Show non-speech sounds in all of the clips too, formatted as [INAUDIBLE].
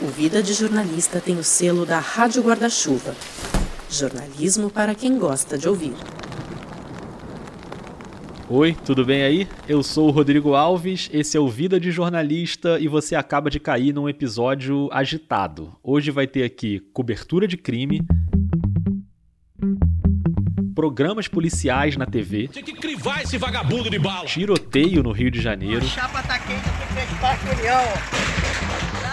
O Vida de Jornalista tem o selo da Rádio Guarda-Chuva. Jornalismo para quem gosta de ouvir. Oi, tudo bem aí? Eu sou o Rodrigo Alves, esse é o Vida de Jornalista e você acaba de cair num episódio agitado. Hoje vai ter aqui cobertura de crime, programas policiais na TV. Tinha que crivar esse vagabundo de bala. Tiroteio no Rio de Janeiro. A chapa tá quente, tem que acreditar que União.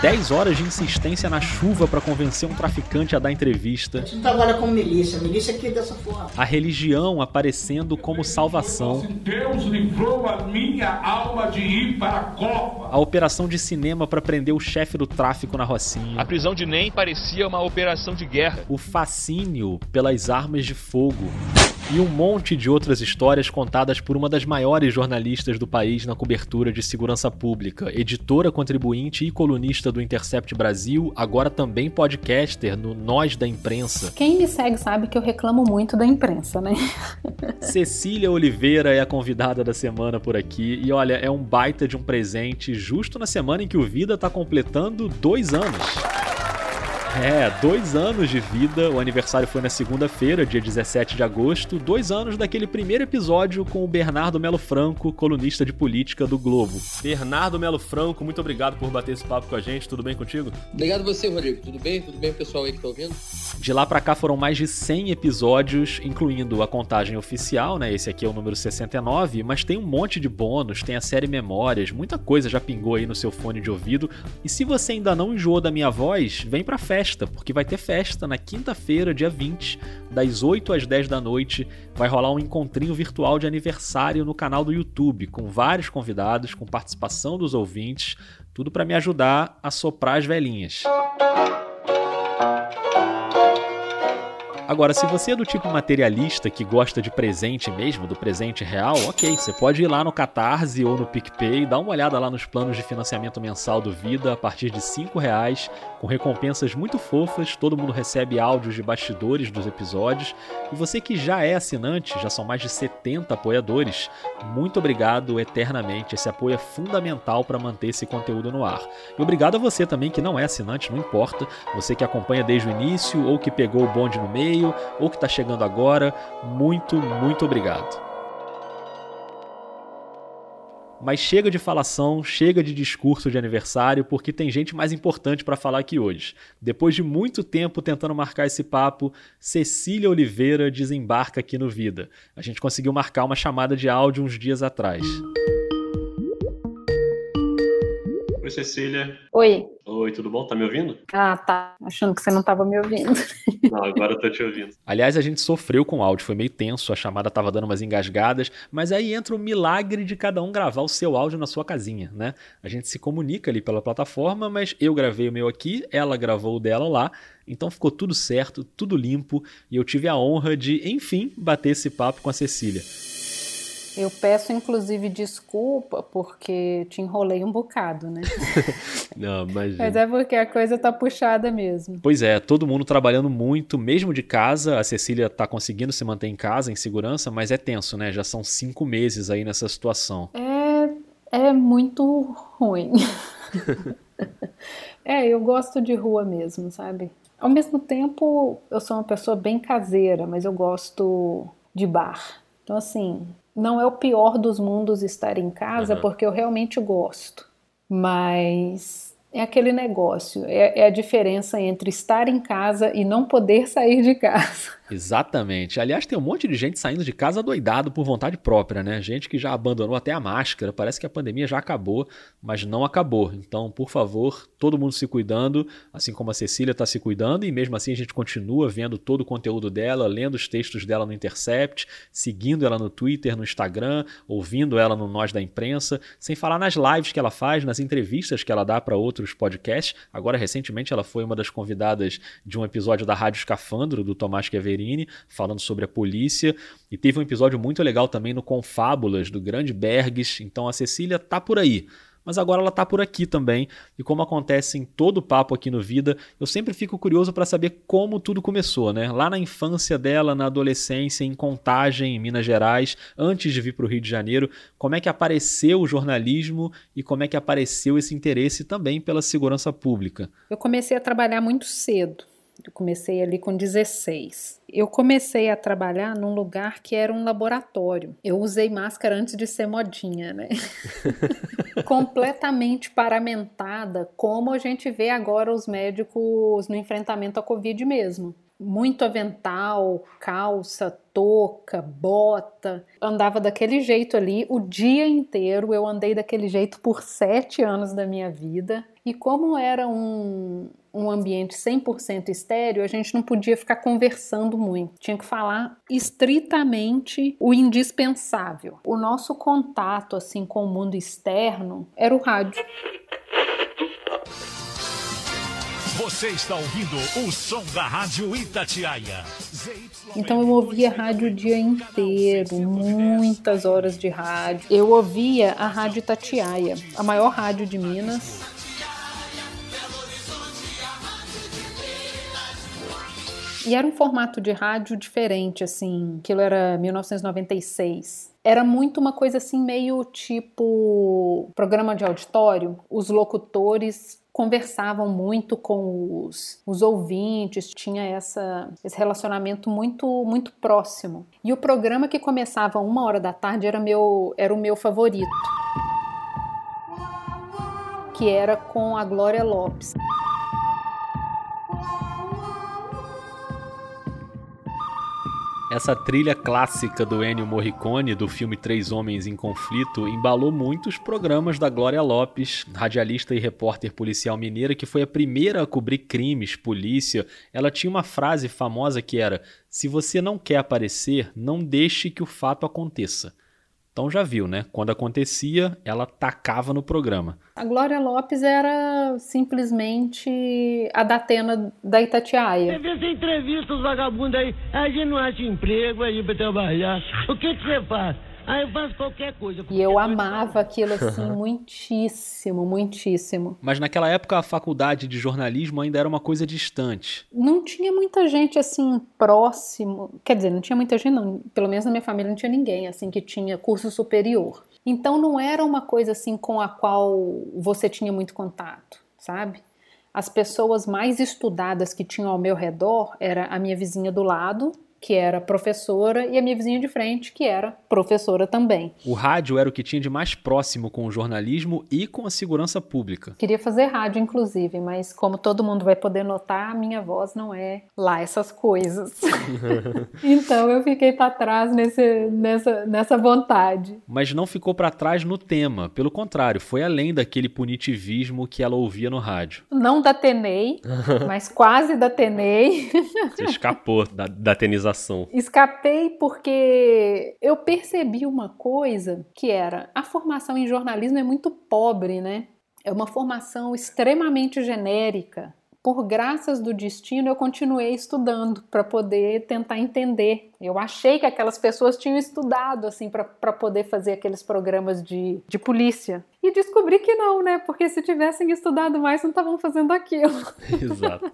10 horas de insistência na chuva para convencer um traficante a dar entrevista. A gente trabalha com milícia, milícia aqui dessa forma. A religião aparecendo como salvação. Deus livrou a minha alma de ir para a Copa. A operação de cinema para prender o chefe do tráfico na Rocinha. A prisão de Nem parecia uma operação de guerra. O fascínio pelas armas de fogo e um monte de outras histórias contadas por uma das maiores jornalistas do país na cobertura de segurança pública, editora contribuinte e colunista do Intercept Brasil, agora também podcaster no Nós da Imprensa. Quem me segue sabe que eu reclamo muito da imprensa, né? [LAUGHS] Cecília Oliveira é a convidada da semana por aqui e olha, é um baita de um presente justo na semana em que o Vida está completando dois anos. É, dois anos de vida. O aniversário foi na segunda-feira, dia 17 de agosto. Dois anos daquele primeiro episódio com o Bernardo Melo Franco, colunista de política do Globo. Bernardo Melo Franco, muito obrigado por bater esse papo com a gente. Tudo bem contigo? Obrigado você, Rodrigo. Tudo bem? Tudo bem, pessoal aí que tá ouvindo? De lá para cá foram mais de 100 episódios, incluindo a contagem oficial, né? Esse aqui é o número 69, mas tem um monte de bônus, tem a série Memórias, muita coisa já pingou aí no seu fone de ouvido. E se você ainda não enjoou da minha voz, vem pra festa, porque vai ter festa na quinta-feira, dia 20, das 8 às 10 da noite. Vai rolar um encontrinho virtual de aniversário no canal do YouTube, com vários convidados, com participação dos ouvintes, tudo para me ajudar a soprar as velhinhas. Agora, se você é do tipo materialista que gosta de presente mesmo, do presente real, ok, você pode ir lá no Catarse ou no PicPay, dar uma olhada lá nos planos de financiamento mensal do Vida a partir de R$ reais, com recompensas muito fofas, todo mundo recebe áudios de bastidores dos episódios. E você que já é assinante, já são mais de 70 apoiadores, muito obrigado eternamente, esse apoio é fundamental para manter esse conteúdo no ar. E obrigado a você também que não é assinante, não importa, você que acompanha desde o início ou que pegou o bonde no meio, ou que está chegando agora, muito, muito obrigado. Mas chega de falação, chega de discurso de aniversário, porque tem gente mais importante para falar aqui hoje. Depois de muito tempo tentando marcar esse papo, Cecília Oliveira desembarca aqui no Vida. A gente conseguiu marcar uma chamada de áudio uns dias atrás. Oi, Cecília. Oi. Oi, tudo bom? Tá me ouvindo? Ah, tá. Achando que você não tava me ouvindo. [LAUGHS] Não, agora eu tô te ouvindo. Aliás, a gente sofreu com o áudio, foi meio tenso, a chamada tava dando umas engasgadas, mas aí entra o milagre de cada um gravar o seu áudio na sua casinha, né? A gente se comunica ali pela plataforma, mas eu gravei o meu aqui, ela gravou o dela lá, então ficou tudo certo, tudo limpo, e eu tive a honra de, enfim, bater esse papo com a Cecília. Eu peço, inclusive, desculpa porque te enrolei um bocado, né? [LAUGHS] Não, mas... mas é porque a coisa tá puxada mesmo. Pois é, todo mundo trabalhando muito, mesmo de casa. A Cecília tá conseguindo se manter em casa, em segurança, mas é tenso, né? Já são cinco meses aí nessa situação. É, é muito ruim. [LAUGHS] é, eu gosto de rua mesmo, sabe? Ao mesmo tempo, eu sou uma pessoa bem caseira, mas eu gosto de bar. Então, assim, não é o pior dos mundos estar em casa, uhum. porque eu realmente gosto. Mas é aquele negócio, é, é, a diferença entre estar em casa e não poder sair de casa. Exatamente. Aliás, tem um monte de gente saindo de casa doidado por vontade própria, né? Gente que já abandonou até a máscara. Parece que a pandemia já acabou, mas não acabou. Então, por favor, todo mundo se cuidando, assim como a Cecília está se cuidando, e mesmo assim a gente continua vendo todo o conteúdo dela, lendo os textos dela no Intercept, seguindo ela no Twitter, no Instagram, ouvindo ela no Nós da Imprensa, sem falar nas lives que ela faz, nas entrevistas que ela dá para outros podcasts. Agora, recentemente, ela foi uma das convidadas de um episódio da Rádio Escafandro, do Tomás Quevedo falando sobre a polícia. E teve um episódio muito legal também no Confábulas, do Grande Bergs. Então a Cecília tá por aí. mas agora ela está por aqui também. E como acontece em todo papo aqui no Vida, eu sempre fico curioso para saber como tudo começou, né? Lá na infância dela, na adolescência, em Contagem, em Minas Gerais, antes de vir para o Rio de Janeiro, como é que apareceu o jornalismo e como é que apareceu esse interesse também pela segurança pública? Eu comecei a trabalhar muito cedo. Eu comecei ali com 16. Eu comecei a trabalhar num lugar que era um laboratório. Eu usei máscara antes de ser modinha, né? [LAUGHS] Completamente paramentada, como a gente vê agora os médicos no enfrentamento à Covid mesmo muito avental, calça, touca, bota. Andava daquele jeito ali o dia inteiro. Eu andei daquele jeito por sete anos da minha vida. E como era um, um ambiente 100% estéreo, a gente não podia ficar conversando muito. Tinha que falar estritamente o indispensável. O nosso contato assim com o mundo externo era o rádio. Você está ouvindo o som da Rádio Itatiaia. Então eu ouvia rádio o dia inteiro, muitas horas de rádio. Eu ouvia a Rádio Itatiaia, a maior rádio de Minas. E era um formato de rádio diferente, assim. Aquilo era 1996 era muito uma coisa assim, meio tipo programa de auditório. Os locutores conversavam muito com os, os ouvintes, tinha essa, esse relacionamento muito muito próximo. E o programa que começava uma hora da tarde era, meu, era o meu favorito, que era com a Glória Lopes. Essa trilha clássica do Ennio Morricone, do filme Três Homens em Conflito, embalou muitos programas da Glória Lopes, radialista e repórter policial mineira, que foi a primeira a cobrir crimes, polícia. Ela tinha uma frase famosa que era: Se você não quer aparecer, não deixe que o fato aconteça. Então já viu, né? Quando acontecia, ela tacava no programa. A Glória Lopes era simplesmente a Datena da Itatiaia. Você vê essa entrevista, os vagabundos aí, a gente não acha emprego aí pra trabalhar. O que, que você faz? Ah, eu faço qualquer coisa. Qualquer e eu amava aquilo assim [LAUGHS] muitíssimo, muitíssimo. Mas naquela época a faculdade de jornalismo ainda era uma coisa distante. Não tinha muita gente assim próximo. Quer dizer, não tinha muita gente, não. Pelo menos na minha família não tinha ninguém assim que tinha curso superior. Então não era uma coisa assim com a qual você tinha muito contato, sabe? As pessoas mais estudadas que tinham ao meu redor era a minha vizinha do lado, que era professora, e a minha vizinha de frente, que era professora também. O rádio era o que tinha de mais próximo com o jornalismo e com a segurança pública. Queria fazer rádio, inclusive, mas como todo mundo vai poder notar, a minha voz não é lá essas coisas. [LAUGHS] então eu fiquei para trás nesse, nessa, nessa vontade. Mas não ficou para trás no tema, pelo contrário, foi além daquele punitivismo que ela ouvia no rádio. Não datenei, [LAUGHS] mas quase datenei. Você escapou da, da tenização Escapei porque eu percebi uma coisa que era a formação em jornalismo é muito pobre, né? É uma formação extremamente genérica. Por graças do destino, eu continuei estudando para poder tentar entender. Eu achei que aquelas pessoas tinham estudado assim para poder fazer aqueles programas de, de polícia. E descobri que não, né? Porque se tivessem estudado mais, não estavam fazendo aquilo. [LAUGHS] Exato.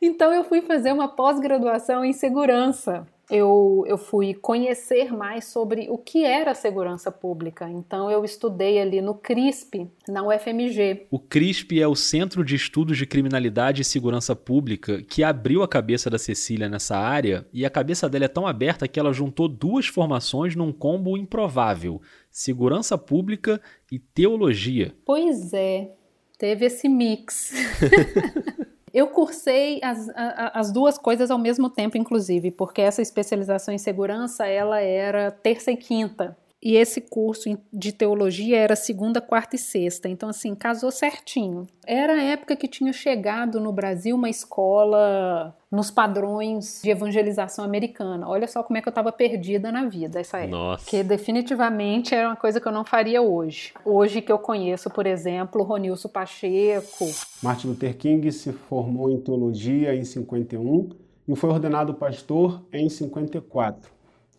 Então eu fui fazer uma pós-graduação em segurança. Eu, eu fui conhecer mais sobre o que era segurança pública. Então eu estudei ali no CRISP, na UFMG. O CRISP é o Centro de Estudos de Criminalidade e Segurança Pública que abriu a cabeça da Cecília nessa área e a cabeça dela é tão aberta que ela juntou duas formações num combo improvável: segurança pública e teologia. Pois é, teve esse mix. [LAUGHS] Eu cursei as, as duas coisas ao mesmo tempo, inclusive, porque essa especialização em segurança ela era terça e quinta. E esse curso de teologia era segunda, quarta e sexta. Então, assim, casou certinho. Era a época que tinha chegado no Brasil uma escola nos padrões de evangelização americana. Olha só como é que eu estava perdida na vida essa época. Nossa. Que definitivamente era uma coisa que eu não faria hoje. Hoje que eu conheço, por exemplo, Ronilson Pacheco. Martin Luther King se formou em teologia em 51 e foi ordenado pastor em 54.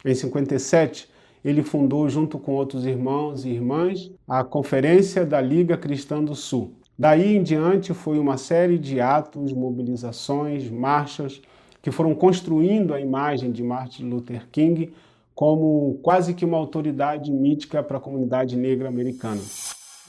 Em 57, ele fundou, junto com outros irmãos e irmãs, a Conferência da Liga Cristã do Sul. Daí em diante foi uma série de atos, mobilizações, marchas que foram construindo a imagem de Martin Luther King como quase que uma autoridade mítica para a comunidade negra americana.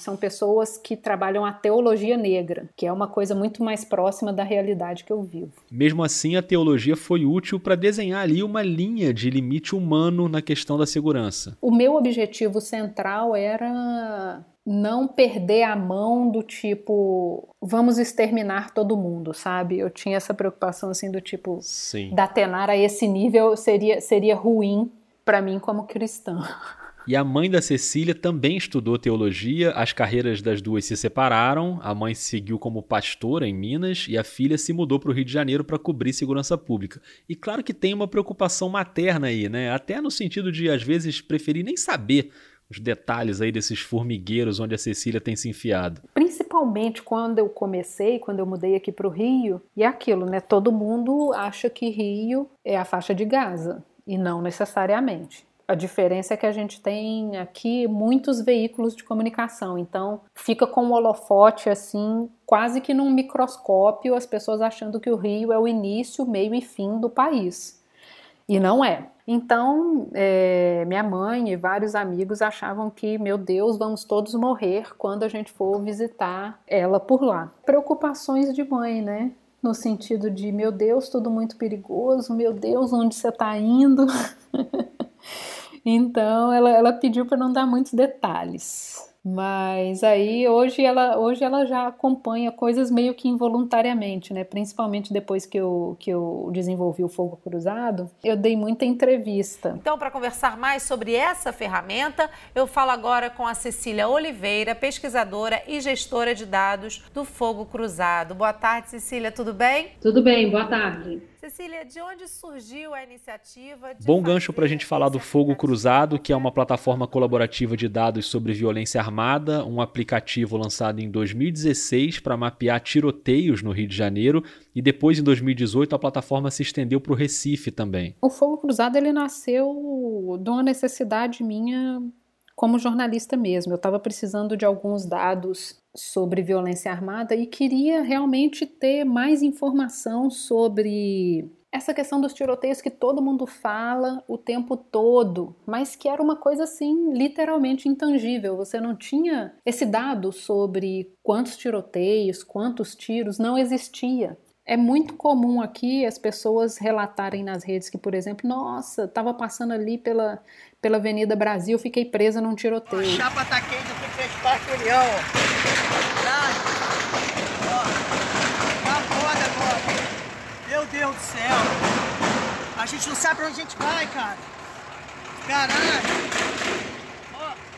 São pessoas que trabalham a teologia negra, que é uma coisa muito mais próxima da realidade que eu vivo. Mesmo assim, a teologia foi útil para desenhar ali uma linha de limite humano na questão da segurança. O meu objetivo central era não perder a mão do tipo vamos exterminar todo mundo, sabe? Eu tinha essa preocupação assim do tipo Sim. datenar a esse nível seria seria ruim para mim como cristã. [LAUGHS] E a mãe da Cecília também estudou teologia, as carreiras das duas se separaram, a mãe seguiu como pastora em Minas e a filha se mudou para o Rio de Janeiro para cobrir segurança pública. E claro que tem uma preocupação materna aí, né? Até no sentido de, às vezes, preferir nem saber os detalhes aí desses formigueiros onde a Cecília tem se enfiado. Principalmente quando eu comecei, quando eu mudei aqui para o Rio, e é aquilo, né? Todo mundo acha que Rio é a faixa de Gaza, e não necessariamente. A diferença é que a gente tem aqui muitos veículos de comunicação, então fica com o um holofote assim, quase que num microscópio, as pessoas achando que o Rio é o início, meio e fim do país. E não é. Então, é, minha mãe e vários amigos achavam que, meu Deus, vamos todos morrer quando a gente for visitar ela por lá. Preocupações de mãe, né? No sentido de, meu Deus, tudo muito perigoso, meu Deus, onde você está indo? [LAUGHS] Então ela, ela pediu para não dar muitos detalhes. Mas aí hoje ela, hoje ela já acompanha coisas meio que involuntariamente, né? Principalmente depois que eu, que eu desenvolvi o Fogo Cruzado, eu dei muita entrevista. Então, para conversar mais sobre essa ferramenta, eu falo agora com a Cecília Oliveira, pesquisadora e gestora de dados do Fogo Cruzado. Boa tarde, Cecília, tudo bem? Tudo bem, boa tarde. Cecília, de onde surgiu a iniciativa? Bom gancho para a gente falar do Fogo Cruzado, que é uma plataforma colaborativa de dados sobre violência armada, um aplicativo lançado em 2016 para mapear tiroteios no Rio de Janeiro e depois, em 2018, a plataforma se estendeu para o Recife também. O Fogo Cruzado ele nasceu de uma necessidade minha como jornalista mesmo. Eu estava precisando de alguns dados sobre violência armada e queria realmente ter mais informação sobre essa questão dos tiroteios que todo mundo fala o tempo todo, mas que era uma coisa assim literalmente intangível. Você não tinha esse dado sobre quantos tiroteios, quantos tiros, não existia. É muito comum aqui as pessoas relatarem nas redes que, por exemplo, nossa, estava passando ali pela, pela Avenida Brasil, fiquei presa num tiroteio. A chapa tá quente União, ó. Tá foda agora. Meu Deus do céu. A gente não sabe pra onde a gente vai, cara. Caralho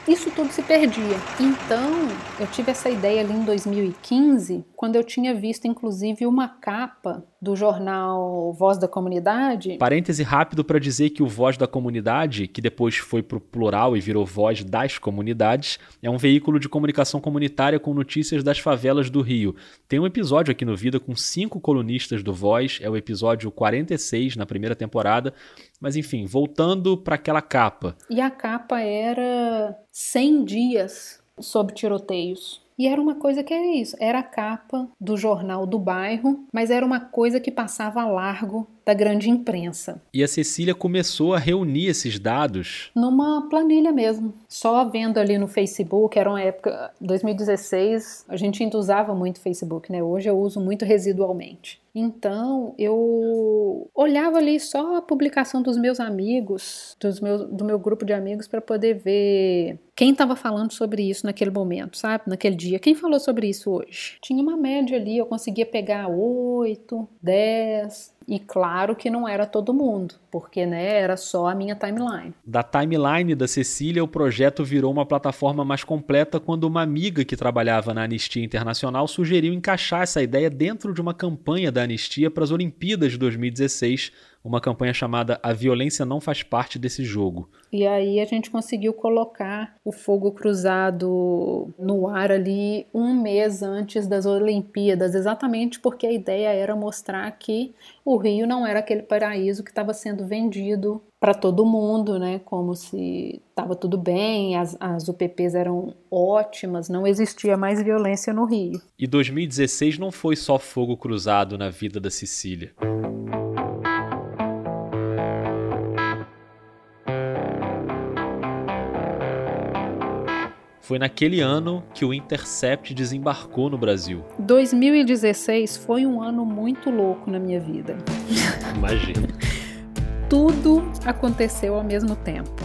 isso tudo se perdia. Então, eu tive essa ideia ali em 2015, quando eu tinha visto inclusive uma capa do jornal Voz da Comunidade. Parêntese rápido para dizer que o Voz da Comunidade, que depois foi para o plural e virou Voz das Comunidades, é um veículo de comunicação comunitária com notícias das favelas do Rio. Tem um episódio aqui no Vida com cinco colunistas do Voz, é o episódio 46 na primeira temporada. Mas enfim, voltando para aquela capa. E a capa era 100 dias sob tiroteios. E era uma coisa que era isso, era a capa do jornal do bairro, mas era uma coisa que passava largo da grande imprensa. E a Cecília começou a reunir esses dados numa planilha mesmo. Só vendo ali no Facebook, era uma época 2016, a gente ainda usava muito Facebook, né? Hoje eu uso muito residualmente. Então eu olhava ali só a publicação dos meus amigos, dos meus, do meu grupo de amigos, para poder ver quem estava falando sobre isso naquele momento, sabe? Naquele dia. Quem falou sobre isso hoje? Tinha uma média ali, eu conseguia pegar 8, 10, e claro que não era todo mundo, porque né, era só a minha timeline. Da timeline da Cecília, o projeto virou uma plataforma mais completa quando uma amiga que trabalhava na Anistia Internacional sugeriu encaixar essa ideia dentro de uma campanha da Anistia para as Olimpíadas de 2016, uma campanha chamada A Violência Não Faz Parte desse Jogo. E aí a gente conseguiu colocar o fogo cruzado no ar ali um mês antes das Olimpíadas, exatamente porque a ideia era mostrar que o Rio não era aquele paraíso que estava sendo vendido para todo mundo, né? Como se estava tudo bem, as, as UPPs eram ótimas, não existia mais violência no Rio. E 2016 não foi só fogo cruzado na vida da Sicília. Foi naquele ano que o Intercept desembarcou no Brasil. 2016 foi um ano muito louco na minha vida. Imagina. [LAUGHS] Tudo aconteceu ao mesmo tempo.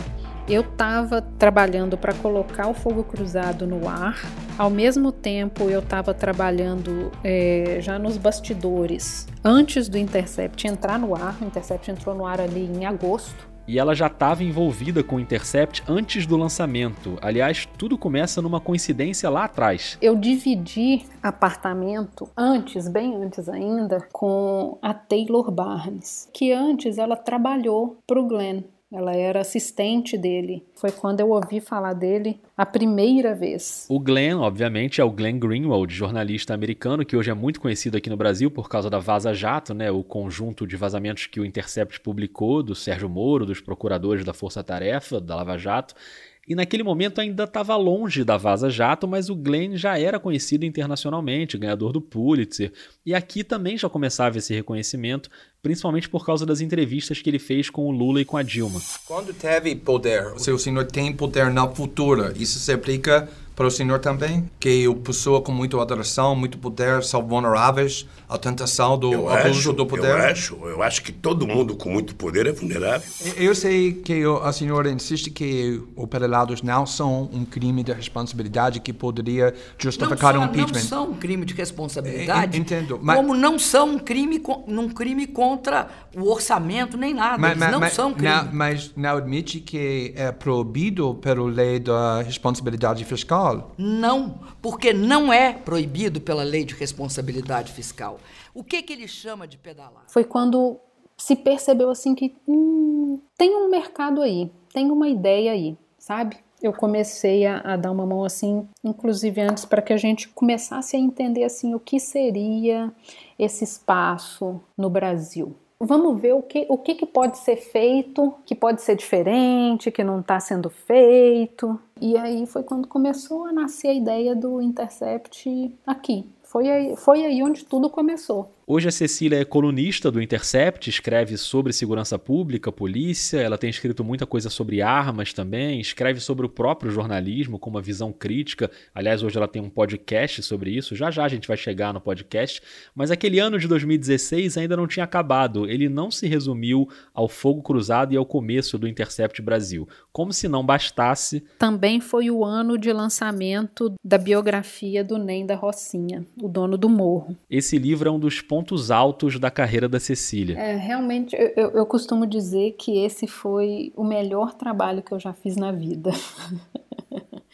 Eu estava trabalhando para colocar o fogo cruzado no ar, ao mesmo tempo eu estava trabalhando é, já nos bastidores antes do Intercept entrar no ar. O Intercept entrou no ar ali em agosto e ela já estava envolvida com o Intercept antes do lançamento. Aliás, tudo começa numa coincidência lá atrás. Eu dividi apartamento antes, bem antes ainda, com a Taylor Barnes, que antes ela trabalhou para o Glenn. Ela era assistente dele. Foi quando eu ouvi falar dele a primeira vez. O Glenn, obviamente, é o Glenn Greenwald, jornalista americano que hoje é muito conhecido aqui no Brasil por causa da Vaza Jato, né, o conjunto de vazamentos que o Intercept publicou do Sérgio Moro, dos procuradores da Força Tarefa, da Lava Jato. E naquele momento ainda estava longe da Vaza Jato, mas o Glenn já era conhecido internacionalmente, ganhador do Pulitzer. E aqui também já começava esse reconhecimento, principalmente por causa das entrevistas que ele fez com o Lula e com a Dilma. Quando teve poder, o seu senhor tem poder na futura, isso se aplica para o senhor também? Que o pessoa com muita adoração, muito poder, são vulneráveis à tentação do eu abuso acho, do poder? Eu acho, eu acho que todo mundo com muito poder é vulnerável. Eu sei que a senhora insiste que os pedalados não são um crime de responsabilidade que poderia justificar não um impeachment. Não são um crime de responsabilidade. Entendo. Mas... Como não são um crime, um crime contra o orçamento nem nada. Mas, Eles não mas, são crime. Não, mas não admite que é proibido pela lei da responsabilidade fiscal? Não, porque não é proibido pela lei de responsabilidade fiscal. O que, que ele chama de pedalar? Foi quando se percebeu assim que hum, tem um mercado aí, tem uma ideia aí, sabe? Eu comecei a, a dar uma mão assim, inclusive antes, para que a gente começasse a entender assim o que seria esse espaço no Brasil. Vamos ver o que, o que, que pode ser feito, que pode ser diferente, que não está sendo feito. E aí foi quando começou a nascer a ideia do Intercept aqui, foi aí, foi aí onde tudo começou. Hoje a Cecília é colunista do Intercept, escreve sobre segurança pública, polícia, ela tem escrito muita coisa sobre armas também, escreve sobre o próprio jornalismo com uma visão crítica. Aliás, hoje ela tem um podcast sobre isso, já já a gente vai chegar no podcast. Mas aquele ano de 2016 ainda não tinha acabado, ele não se resumiu ao fogo cruzado e ao começo do Intercept Brasil. Como se não bastasse. Também foi o ano de lançamento da biografia do Nem da Rocinha, o dono do morro. Esse livro é um dos pontos altos da carreira da Cecília. É, realmente, eu, eu costumo dizer que esse foi o melhor trabalho que eu já fiz na vida. [LAUGHS]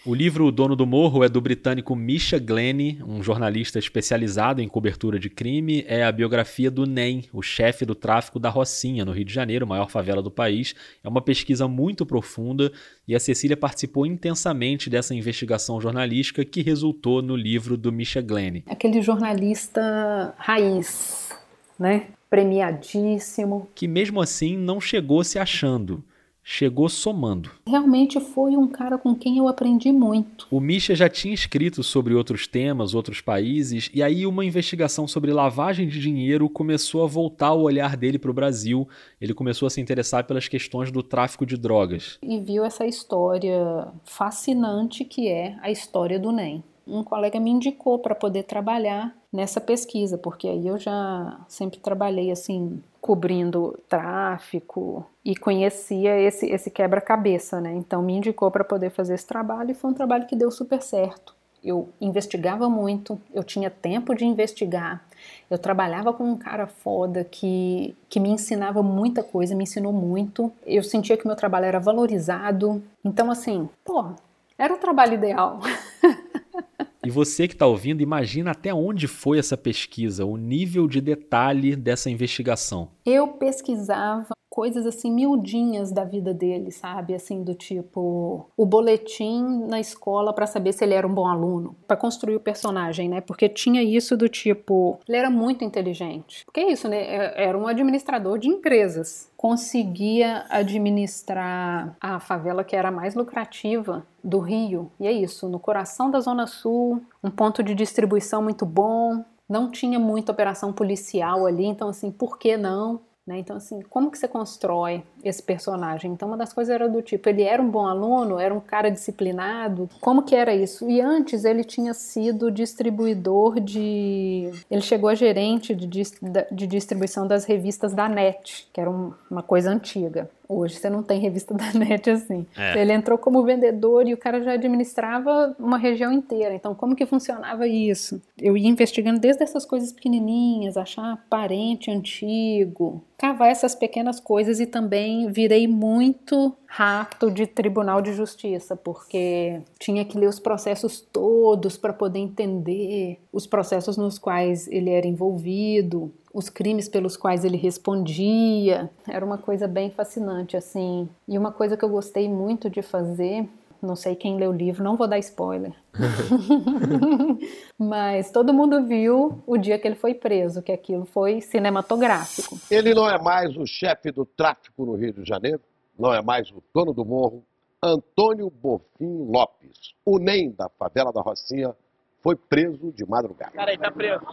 O livro O Dono do Morro é do britânico Misha Glenny, um jornalista especializado em cobertura de crime. É a biografia do NEM, o chefe do tráfico da Rocinha, no Rio de Janeiro, maior favela do país. É uma pesquisa muito profunda e a Cecília participou intensamente dessa investigação jornalística que resultou no livro do Misha Glenny. Aquele jornalista raiz, né? Premiadíssimo. Que mesmo assim não chegou se achando chegou somando. Realmente foi um cara com quem eu aprendi muito. O Misha já tinha escrito sobre outros temas, outros países, e aí uma investigação sobre lavagem de dinheiro começou a voltar o olhar dele para o Brasil. Ele começou a se interessar pelas questões do tráfico de drogas. E viu essa história fascinante que é a história do NEM um colega me indicou para poder trabalhar nessa pesquisa, porque aí eu já sempre trabalhei assim, cobrindo tráfico e conhecia esse, esse quebra-cabeça, né? Então me indicou para poder fazer esse trabalho e foi um trabalho que deu super certo. Eu investigava muito, eu tinha tempo de investigar, eu trabalhava com um cara foda que, que me ensinava muita coisa, me ensinou muito. Eu sentia que meu trabalho era valorizado. Então, assim, pô, era o trabalho ideal. [LAUGHS] E você que está ouvindo, imagina até onde foi essa pesquisa, o nível de detalhe dessa investigação. Eu pesquisava coisas assim miudinhas da vida dele, sabe? Assim do tipo o boletim na escola para saber se ele era um bom aluno, para construir o personagem, né? Porque tinha isso do tipo, ele era muito inteligente. Porque é isso, né? É, era um administrador de empresas. Conseguia administrar a favela que era mais lucrativa do Rio. E é isso, no coração da Zona Sul, um ponto de distribuição muito bom, não tinha muita operação policial ali, então assim, por que não? Né? Então, assim, como que você constrói esse personagem? Então, uma das coisas era do tipo, ele era um bom aluno, era um cara disciplinado, como que era isso? E antes ele tinha sido distribuidor de... Ele chegou a gerente de, de distribuição das revistas da NET, que era uma coisa antiga. Hoje você não tem revista da [LAUGHS] net assim. É. Ele entrou como vendedor e o cara já administrava uma região inteira. Então, como que funcionava isso? Eu ia investigando desde essas coisas pequenininhas, achar parente antigo, cavar essas pequenas coisas e também virei muito rato de tribunal de justiça, porque tinha que ler os processos todos para poder entender os processos nos quais ele era envolvido, os crimes pelos quais ele respondia. Era uma coisa bem fascinante assim. E uma coisa que eu gostei muito de fazer não sei quem leu o livro, não vou dar spoiler. [LAUGHS] [LAUGHS] Mas todo mundo viu o dia que ele foi preso, que aquilo foi cinematográfico. Ele não é mais o chefe do tráfico no Rio de Janeiro, não é mais o dono do morro. Antônio Bofim Lopes, o NEM da favela da Rocinha, foi preso de madrugada. Cara, aí tá preso.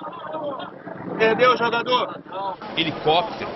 Perdeu o jogador. Helicóptero,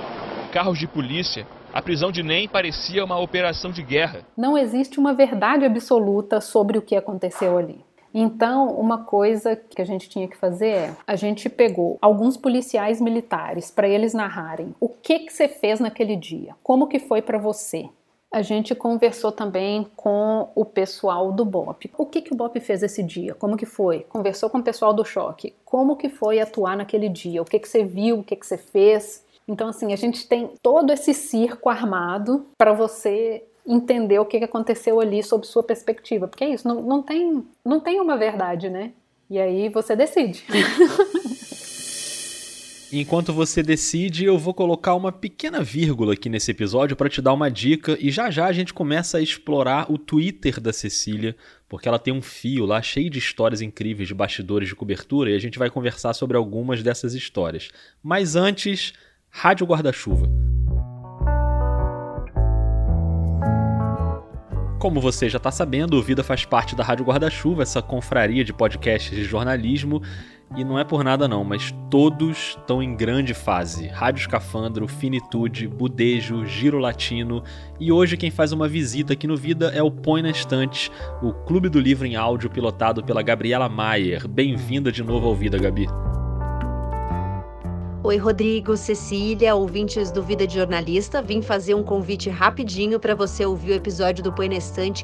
carros de polícia, a prisão de Nem parecia uma operação de guerra. Não existe uma verdade absoluta sobre o que aconteceu ali. Então, uma coisa que a gente tinha que fazer é: a gente pegou alguns policiais militares para eles narrarem o que que você fez naquele dia, como que foi para você. A gente conversou também com o pessoal do BOP. O que que o BOP fez esse dia? Como que foi? Conversou com o pessoal do choque. Como que foi atuar naquele dia? O que que você viu? O que que você fez? Então, assim, a gente tem todo esse circo armado para você entender o que aconteceu ali sob sua perspectiva. Porque é isso, não, não, tem, não tem uma verdade, né? E aí você decide. [LAUGHS] Enquanto você decide, eu vou colocar uma pequena vírgula aqui nesse episódio para te dar uma dica e já já a gente começa a explorar o Twitter da Cecília, porque ela tem um fio lá cheio de histórias incríveis de bastidores de cobertura e a gente vai conversar sobre algumas dessas histórias. Mas antes, Rádio Guarda-Chuva. Como você já está sabendo, o Vida faz parte da Rádio Guarda-Chuva, essa confraria de podcasts de jornalismo. E não é por nada não, mas todos estão em grande fase. Rádio Escafandro, Finitude, Budejo, Giro Latino. E hoje quem faz uma visita aqui no Vida é o Põe na Estante, o clube do livro em áudio pilotado pela Gabriela Maier. Bem-vinda de novo ao Vida, Gabi. Oi, Rodrigo, Cecília, ouvintes do Vida de Jornalista. Vim fazer um convite rapidinho para você ouvir o episódio do Põe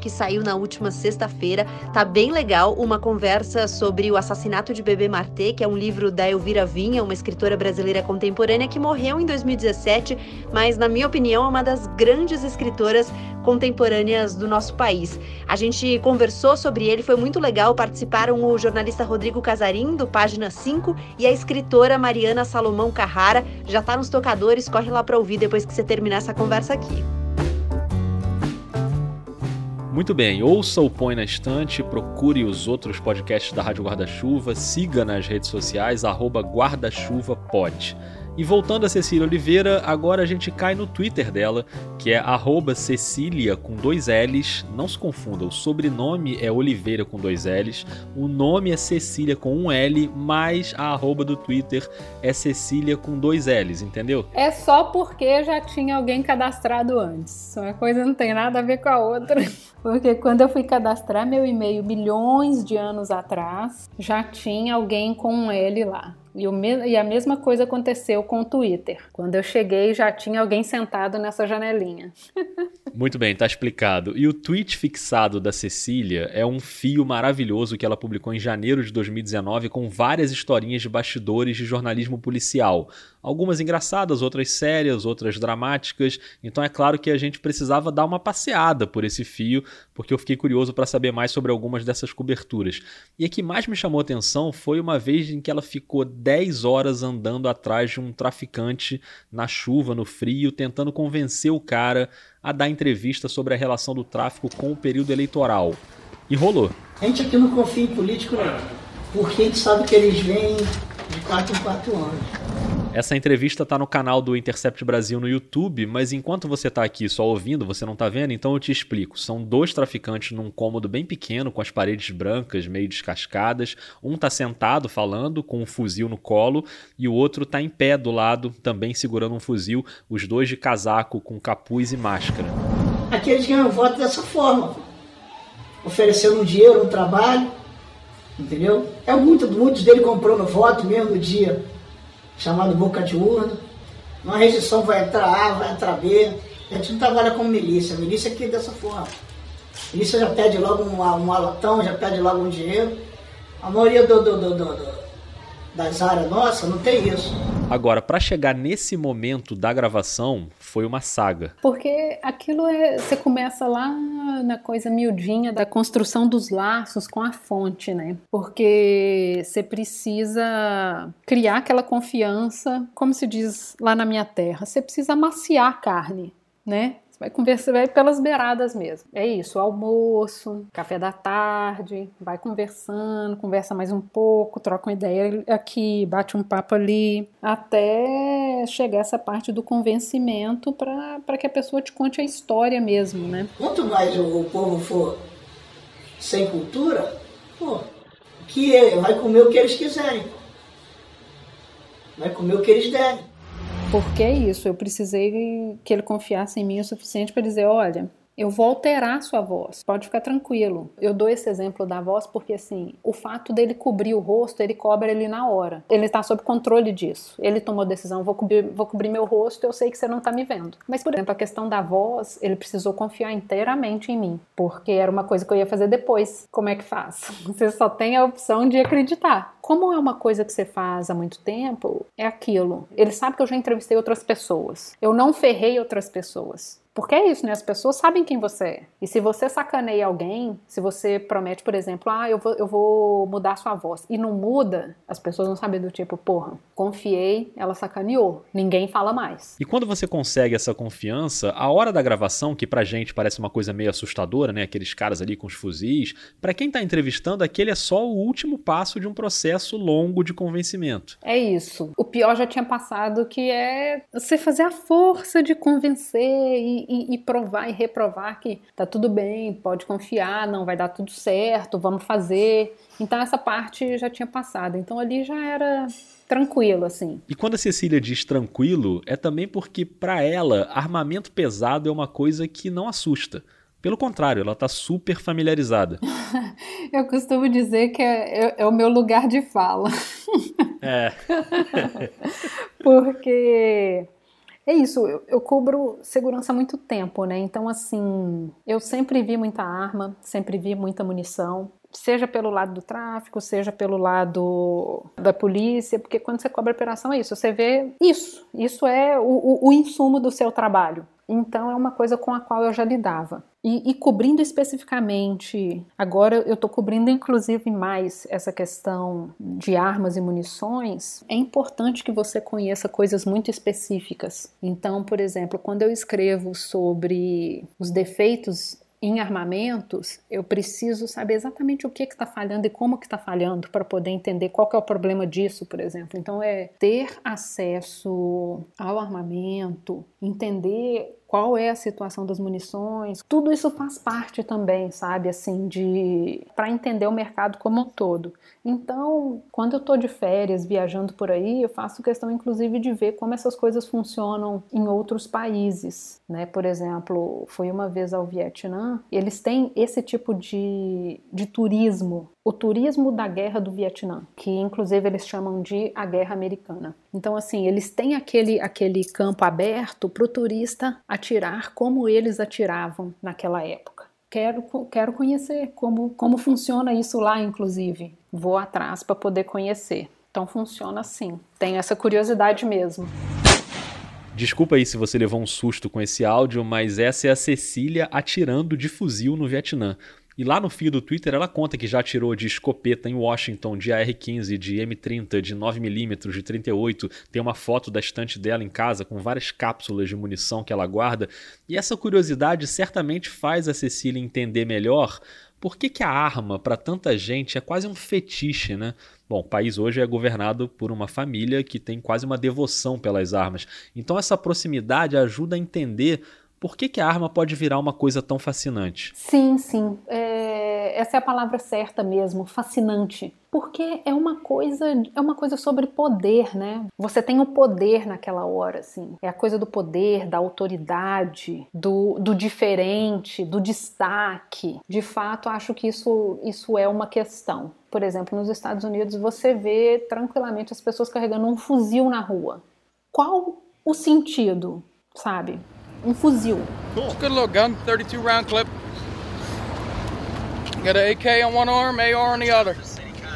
que saiu na última sexta-feira. Tá bem legal, uma conversa sobre o assassinato de Bebê Martê, que é um livro da Elvira Vinha, uma escritora brasileira contemporânea que morreu em 2017, mas na minha opinião é uma das grandes escritoras contemporâneas do nosso país. A gente conversou sobre ele, foi muito legal. Participaram o jornalista Rodrigo Casarim, do Página 5, e a escritora Mariana Salomão Carrara. Já tá nos tocadores, corre lá para ouvir depois que você terminar essa conversa aqui. Muito bem, ouça o Põe na Estante, procure os outros podcasts da Rádio Guarda-Chuva, siga nas redes sociais, arroba guarda-chuva-pod. E voltando a Cecília Oliveira, agora a gente cai no Twitter dela, que é Cecília com dois L's. Não se confunda, o sobrenome é Oliveira com dois L's, o nome é Cecília com um L, mas a arroba do Twitter é Cecília com dois L's, entendeu? É só porque já tinha alguém cadastrado antes. Uma coisa não tem nada a ver com a outra. [LAUGHS] Porque quando eu fui cadastrar meu e-mail milhões de anos atrás, já tinha alguém com um L lá. E, me e a mesma coisa aconteceu com o Twitter. Quando eu cheguei, já tinha alguém sentado nessa janelinha. [LAUGHS] Muito bem, tá explicado. E o tweet fixado da Cecília é um fio maravilhoso que ela publicou em janeiro de 2019 com várias historinhas de bastidores de jornalismo policial. Algumas engraçadas, outras sérias, outras dramáticas. Então é claro que a gente precisava dar uma passeada por esse fio, porque eu fiquei curioso para saber mais sobre algumas dessas coberturas. E a que mais me chamou atenção foi uma vez em que ela ficou 10 horas andando atrás de um traficante na chuva, no frio, tentando convencer o cara a dar entrevista sobre a relação do tráfico com o período eleitoral. E rolou. A gente aqui não confia em político, não. Porque a gente sabe que eles vêm de 4 em 4 anos. Essa entrevista está no canal do Intercept Brasil no YouTube, mas enquanto você está aqui só ouvindo, você não está vendo, então eu te explico. São dois traficantes num cômodo bem pequeno, com as paredes brancas, meio descascadas. Um está sentado falando, com um fuzil no colo, e o outro está em pé do lado, também segurando um fuzil, os dois de casaco, com capuz e máscara. Aqui eles ganham voto dessa forma, oferecendo um dinheiro, um trabalho, entendeu? É muito, muitos deles comprando voto mesmo no dia chamado Boca de Urna. Uma rejeição vai entrar A, vai entrar B. A gente não trabalha como milícia. A milícia aqui é dessa forma. A milícia já pede logo um, um alotão, já pede logo um dinheiro. A maioria do, do, do, do das áreas nossas, não tem isso. Agora, para chegar nesse momento da gravação, foi uma saga. Porque aquilo é. Você começa lá na coisa miudinha da construção dos laços com a fonte, né? Porque você precisa criar aquela confiança, como se diz lá na minha terra, você precisa amaciar a carne, né? Você vai conversar, vai pelas beiradas mesmo. É isso, almoço, café da tarde, vai conversando, conversa mais um pouco, troca uma ideia aqui, bate um papo ali, até chegar essa parte do convencimento para que a pessoa te conte a história mesmo, né? Quanto mais o, povo for sem cultura, pô, que é, vai comer o que eles quiserem. Vai comer o que eles derem. Porque é isso, eu precisei que ele confiasse em mim o suficiente para dizer, olha, eu vou alterar a sua voz. Pode ficar tranquilo. Eu dou esse exemplo da voz porque, assim, o fato dele cobrir o rosto, ele cobra ele na hora. Ele tá sob controle disso. Ele tomou decisão, vou cobrir, vou cobrir meu rosto, eu sei que você não tá me vendo. Mas, por exemplo, a questão da voz, ele precisou confiar inteiramente em mim, porque era uma coisa que eu ia fazer depois. Como é que faz? [LAUGHS] Você só tem a opção de acreditar. Como é uma coisa que você faz há muito tempo, é aquilo. Ele sabe que eu já entrevistei outras pessoas. Eu não ferrei outras pessoas. Porque é isso, né? As pessoas sabem quem você é. E se você sacaneia alguém, se você promete, por exemplo, ah, eu vou, eu vou mudar a sua voz, e não muda, as pessoas vão saber do tipo, porra, confiei, ela sacaneou, ninguém fala mais. E quando você consegue essa confiança, a hora da gravação, que pra gente parece uma coisa meio assustadora, né? Aqueles caras ali com os fuzis, para quem tá entrevistando, aquele é só o último passo de um processo longo de convencimento. É isso. O pior já tinha passado, que é você fazer a força de convencer e e, e, provar e reprovar que tá tudo bem, pode confiar, não vai dar tudo certo, vamos fazer. Então essa parte já tinha passado. Então ali já era tranquilo, assim. E quando a Cecília diz tranquilo, é também porque para ela armamento pesado é uma coisa que não assusta. Pelo contrário, ela está super familiarizada. [LAUGHS] Eu costumo dizer que é, é, é o meu lugar de fala. É. [LAUGHS] Porque é isso, eu, eu cubro segurança há muito tempo, né? Então, assim, eu sempre vi muita arma, sempre vi muita munição, seja pelo lado do tráfico, seja pelo lado da polícia, porque quando você cobre operação é isso, você vê isso, isso é o, o, o insumo do seu trabalho. Então é uma coisa com a qual eu já lidava. E, e cobrindo especificamente, agora eu estou cobrindo inclusive mais essa questão de armas e munições, é importante que você conheça coisas muito específicas. Então, por exemplo, quando eu escrevo sobre os defeitos em armamentos, eu preciso saber exatamente o que está falhando e como que está falhando para poder entender qual é o problema disso, por exemplo. Então é ter acesso ao armamento, entender qual é a situação das munições. Tudo isso faz parte também, sabe, assim, de para entender o mercado como um todo. Então, quando eu estou de férias, viajando por aí, eu faço questão, inclusive, de ver como essas coisas funcionam em outros países, né? Por exemplo, fui uma vez ao Vietnã, eles têm esse tipo de, de turismo, o turismo da guerra do Vietnã, que inclusive eles chamam de a guerra americana. Então, assim, eles têm aquele, aquele campo aberto para o turista atirar como eles atiravam naquela época quero, quero conhecer como, como funciona isso lá, inclusive. Vou atrás para poder conhecer. Então funciona assim. Tenho essa curiosidade mesmo. Desculpa aí se você levou um susto com esse áudio, mas essa é a Cecília atirando de fuzil no Vietnã. E lá no fio do Twitter ela conta que já atirou de escopeta em Washington, de AR-15, de M30, de 9mm, de 38. Tem uma foto da estante dela em casa com várias cápsulas de munição que ela guarda. E essa curiosidade certamente faz a Cecília entender melhor por que, que a arma, para tanta gente, é quase um fetiche, né? Bom, o país hoje é governado por uma família que tem quase uma devoção pelas armas. Então essa proximidade ajuda a entender por que, que a arma pode virar uma coisa tão fascinante? Sim, sim. É, essa é a palavra certa mesmo, fascinante. Porque é uma coisa, é uma coisa sobre poder, né? Você tem o poder naquela hora, assim. É a coisa do poder, da autoridade, do, do diferente, do destaque. De fato, acho que isso, isso é uma questão. Por exemplo, nos Estados Unidos você vê tranquilamente as pessoas carregando um fuzil na rua. Qual o sentido, sabe? Um fuzil. Cool. It's a good little gun, 32 round clip. Got an AK on one arm, AR on the other.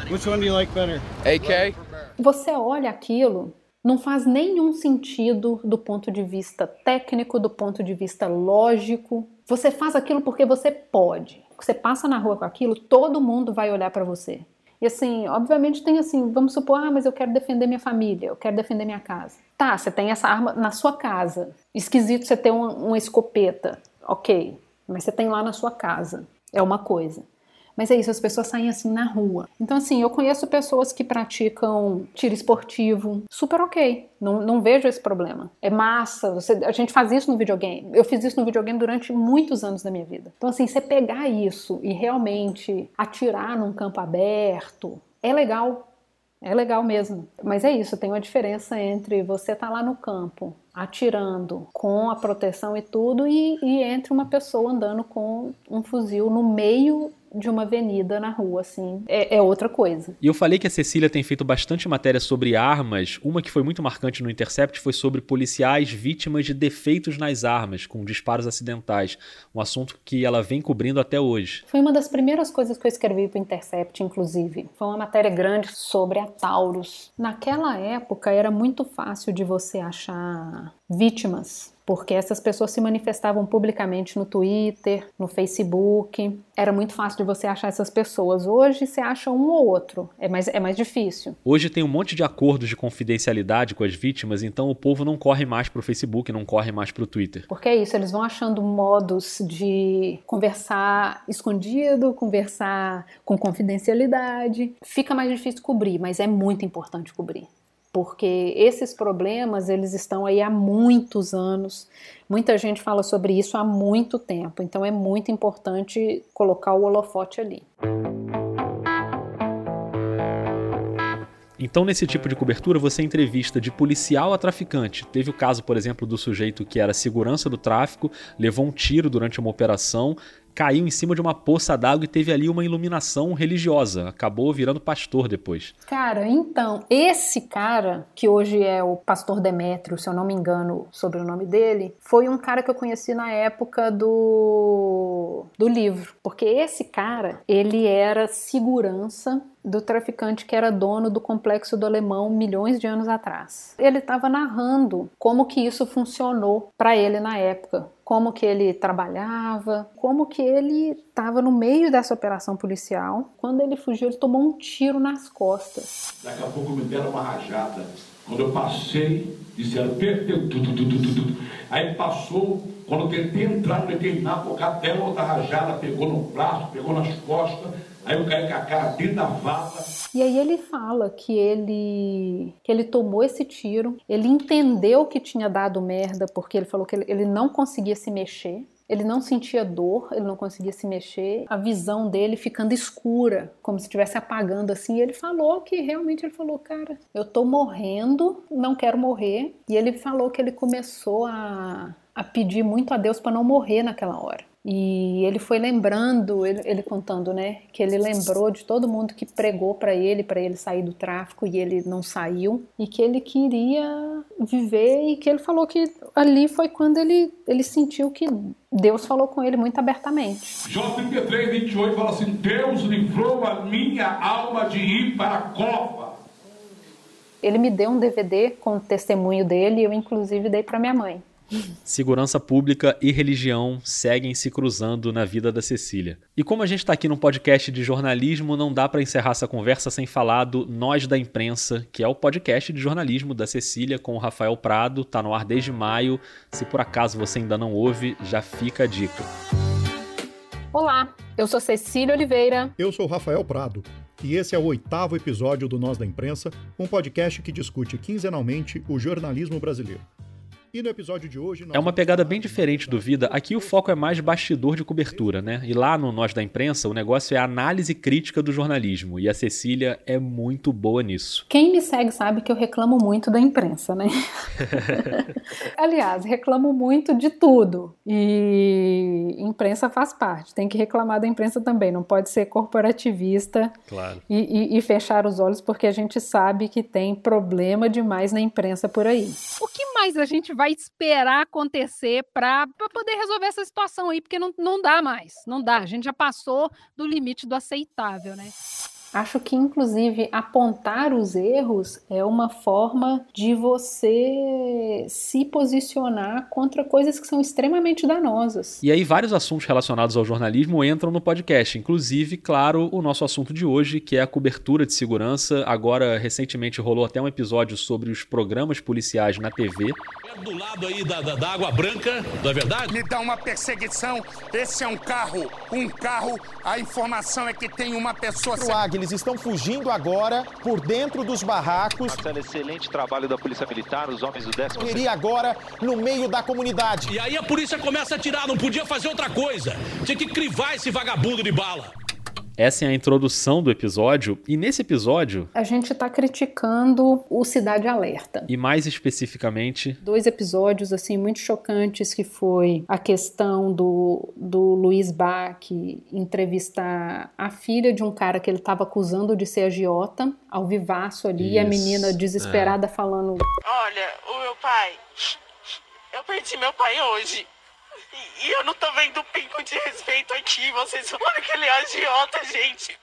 Which one do you like better? AK. Você olha aquilo, não faz nenhum sentido do ponto de vista técnico, do ponto de vista lógico. Você faz aquilo porque você pode. Você passa na rua com aquilo, todo mundo vai olhar para você. E assim, obviamente tem assim, vamos supor, ah, mas eu quero defender minha família, eu quero defender minha casa. Tá, você tem essa arma na sua casa. Esquisito você ter uma, uma escopeta. Ok, mas você tem lá na sua casa. É uma coisa. Mas é isso, as pessoas saem assim na rua. Então, assim, eu conheço pessoas que praticam tiro esportivo, super ok. Não, não vejo esse problema. É massa, você, a gente faz isso no videogame. Eu fiz isso no videogame durante muitos anos da minha vida. Então, assim, você pegar isso e realmente atirar num campo aberto é legal. É legal mesmo. Mas é isso, tem uma diferença entre você estar tá lá no campo atirando com a proteção e tudo e, e entre uma pessoa andando com um fuzil no meio de uma avenida na rua, assim, é, é, outra coisa. E eu falei que a Cecília tem feito bastante matéria sobre armas. Uma que foi muito marcante no Intercept foi sobre policiais vítimas de defeitos nas armas, com disparos acidentais. Um assunto que ela vem cobrindo até hoje. Foi uma das primeiras coisas que eu escrevi para o Intercept, inclusive. Foi uma matéria grande sobre a Taurus. Naquela época era muito fácil de você achar vítimas porque essas pessoas se manifestavam publicamente no Twitter, no Facebook. Era muito fácil de você achar essas pessoas. Hoje você acha um ou outro, é mais, é mais difícil. Hoje tem um monte de acordos de confidencialidade com as vítimas, então o povo não corre mais para o Facebook, não corre mais para o Twitter. Porque é isso, eles vão achando modos de conversar escondido, conversar com confidencialidade. Fica mais difícil cobrir, mas é muito importante cobrir porque esses problemas eles estão aí há muitos anos. Muita gente fala sobre isso há muito tempo, então é muito importante colocar o holofote ali. Então, nesse tipo de cobertura, você entrevista de policial a traficante. Teve o caso, por exemplo, do sujeito que era segurança do tráfico, levou um tiro durante uma operação caiu em cima de uma poça d'água e teve ali uma iluminação religiosa. Acabou virando pastor depois. Cara, então, esse cara, que hoje é o pastor Demétrio, se eu não me engano sobre o nome dele, foi um cara que eu conheci na época do, do livro. Porque esse cara, ele era segurança do traficante que era dono do complexo do Alemão milhões de anos atrás. Ele estava narrando como que isso funcionou para ele na época, como que ele trabalhava, como que ele estava no meio dessa operação policial. Quando ele fugiu, ele tomou um tiro nas costas. Daqui a pouco me deram uma rajada. Quando eu passei, disseram, perdeu, tudo, tudo, tudo, tudo. Aí passou, quando eu tentei entrar no determinado lugar, deram outra rajada, pegou no braço, pegou nas costas Aí a cara dentro da vala. E aí ele fala que ele que ele tomou esse tiro, ele entendeu que tinha dado merda, porque ele falou que ele, ele não conseguia se mexer. Ele não sentia dor, ele não conseguia se mexer, a visão dele ficando escura, como se estivesse apagando assim. E ele falou que realmente ele falou, cara, eu tô morrendo, não quero morrer. E ele falou que ele começou a, a pedir muito a Deus para não morrer naquela hora. E ele foi lembrando, ele, ele, contando, né, que ele lembrou de todo mundo que pregou para ele, para ele sair do tráfico e ele não saiu, e que ele queria viver e que ele falou que ali foi quando ele, ele sentiu que Deus falou com ele muito abertamente. Jó 33, 28 fala assim: Deus livrou a minha alma de ir para a cova. Ele me deu um DVD com o testemunho dele e eu, inclusive, dei para minha mãe. Segurança pública e religião seguem se cruzando na vida da Cecília. E como a gente está aqui num podcast de jornalismo, não dá para encerrar essa conversa sem falar do Nós da Imprensa, que é o podcast de jornalismo da Cecília com o Rafael Prado, tá no ar desde maio. Se por acaso você ainda não ouve, já fica a dica. Olá, eu sou Cecília Oliveira. Eu sou Rafael Prado. E esse é o oitavo episódio do Nós da Imprensa, um podcast que discute quinzenalmente o jornalismo brasileiro. E no episódio de hoje. É uma pegada bem diferente do Vida. Aqui o foco é mais bastidor de cobertura, né? E lá no Nós da Imprensa, o negócio é a análise crítica do jornalismo. E a Cecília é muito boa nisso. Quem me segue sabe que eu reclamo muito da imprensa, né? [LAUGHS] Aliás, reclamo muito de tudo. E imprensa faz parte. Tem que reclamar da imprensa também. Não pode ser corporativista claro. e, e, e fechar os olhos, porque a gente sabe que tem problema demais na imprensa por aí. O que mais a gente vai esperar acontecer para poder resolver essa situação aí, porque não, não dá mais, não dá. A gente já passou do limite do aceitável, né? Acho que, inclusive, apontar os erros é uma forma de você se posicionar contra coisas que são extremamente danosas. E aí, vários assuntos relacionados ao jornalismo entram no podcast, inclusive, claro, o nosso assunto de hoje, que é a cobertura de segurança. Agora, recentemente, rolou até um episódio sobre os programas policiais na TV. Do lado aí da, da, da Água Branca, não é verdade? Me dá uma perseguição. Esse é um carro, um carro. A informação é que tem uma pessoa. Eles estão fugindo agora por dentro dos barracos. Marcelo, excelente trabalho da Polícia Militar, os homens do 10 Iria agora no meio da comunidade. E aí a polícia começa a atirar, não podia fazer outra coisa. Tinha que crivar esse vagabundo de bala. Essa é a introdução do episódio, e nesse episódio. A gente está criticando o Cidade Alerta. E mais especificamente. Dois episódios, assim, muito chocantes, que foi a questão do, do Luiz Bach entrevistar a filha de um cara que ele estava acusando de ser agiota, ao vivaço ali, Isso. e a menina desesperada é. falando: Olha, o meu pai. Eu perdi meu pai hoje. E eu não tô vendo pingo de respeito aqui. Vocês falam [LAUGHS] que ele é agiota, gente.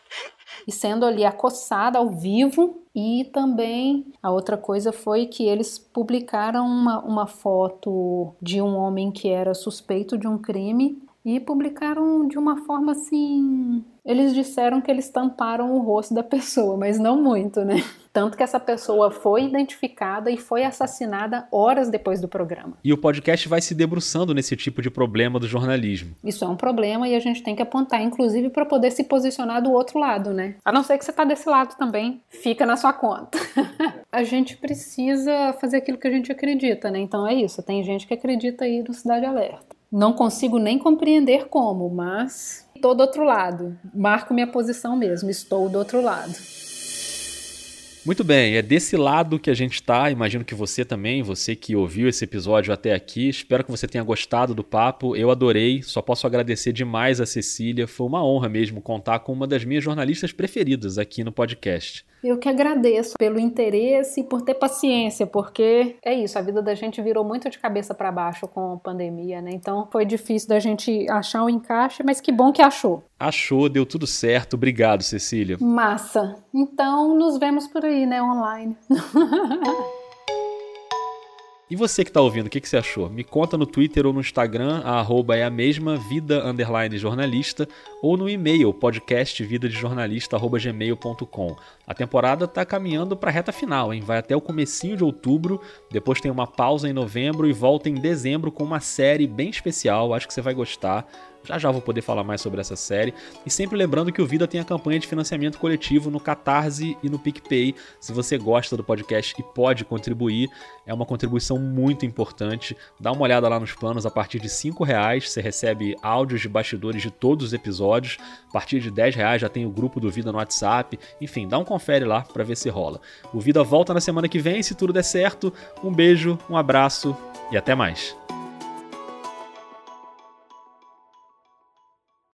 E sendo ali acossada ao vivo. E também a outra coisa foi que eles publicaram uma, uma foto de um homem que era suspeito de um crime e publicaram de uma forma assim. Eles disseram que eles tamparam o rosto da pessoa, mas não muito, né? Tanto que essa pessoa foi identificada e foi assassinada horas depois do programa. E o podcast vai se debruçando nesse tipo de problema do jornalismo. Isso é um problema e a gente tem que apontar, inclusive, para poder se posicionar do outro lado, né? A não ser que você tá desse lado também, fica na sua conta. [LAUGHS] a gente precisa fazer aquilo que a gente acredita, né? Então é isso. Tem gente que acredita aí no Cidade Alerta. Não consigo nem compreender como, mas estou do outro lado. Marco minha posição mesmo, estou do outro lado. Muito bem, é desse lado que a gente está. Imagino que você também, você que ouviu esse episódio até aqui. Espero que você tenha gostado do papo. Eu adorei, só posso agradecer demais a Cecília. Foi uma honra mesmo contar com uma das minhas jornalistas preferidas aqui no podcast. Eu que agradeço pelo interesse e por ter paciência, porque é isso, a vida da gente virou muito de cabeça para baixo com a pandemia, né? Então foi difícil da gente achar um encaixe, mas que bom que achou. Achou, deu tudo certo. Obrigado, Cecília. Massa. Então nos vemos por aí, né, online. [LAUGHS] E você que está ouvindo, o que, que, você achou? Me conta no Twitter ou no Instagram, a arroba é a mesma, vida underline jornalista, ou no e-mail, podcastvidadejornalista.gmail.com. A temporada está caminhando para a reta final, hein? Vai até o comecinho de outubro, depois tem uma pausa em novembro e volta em dezembro com uma série bem especial, acho que você vai gostar. Já já vou poder falar mais sobre essa série. E sempre lembrando que o Vida tem a campanha de financiamento coletivo no Catarse e no PicPay. Se você gosta do podcast e pode contribuir, é uma contribuição muito importante. Dá uma olhada lá nos planos a partir de R$ reais. Você recebe áudios de bastidores de todos os episódios. A partir de R$ reais já tem o grupo do Vida no WhatsApp. Enfim, dá um confere lá para ver se rola. O Vida volta na semana que vem, se tudo der certo. Um beijo, um abraço e até mais.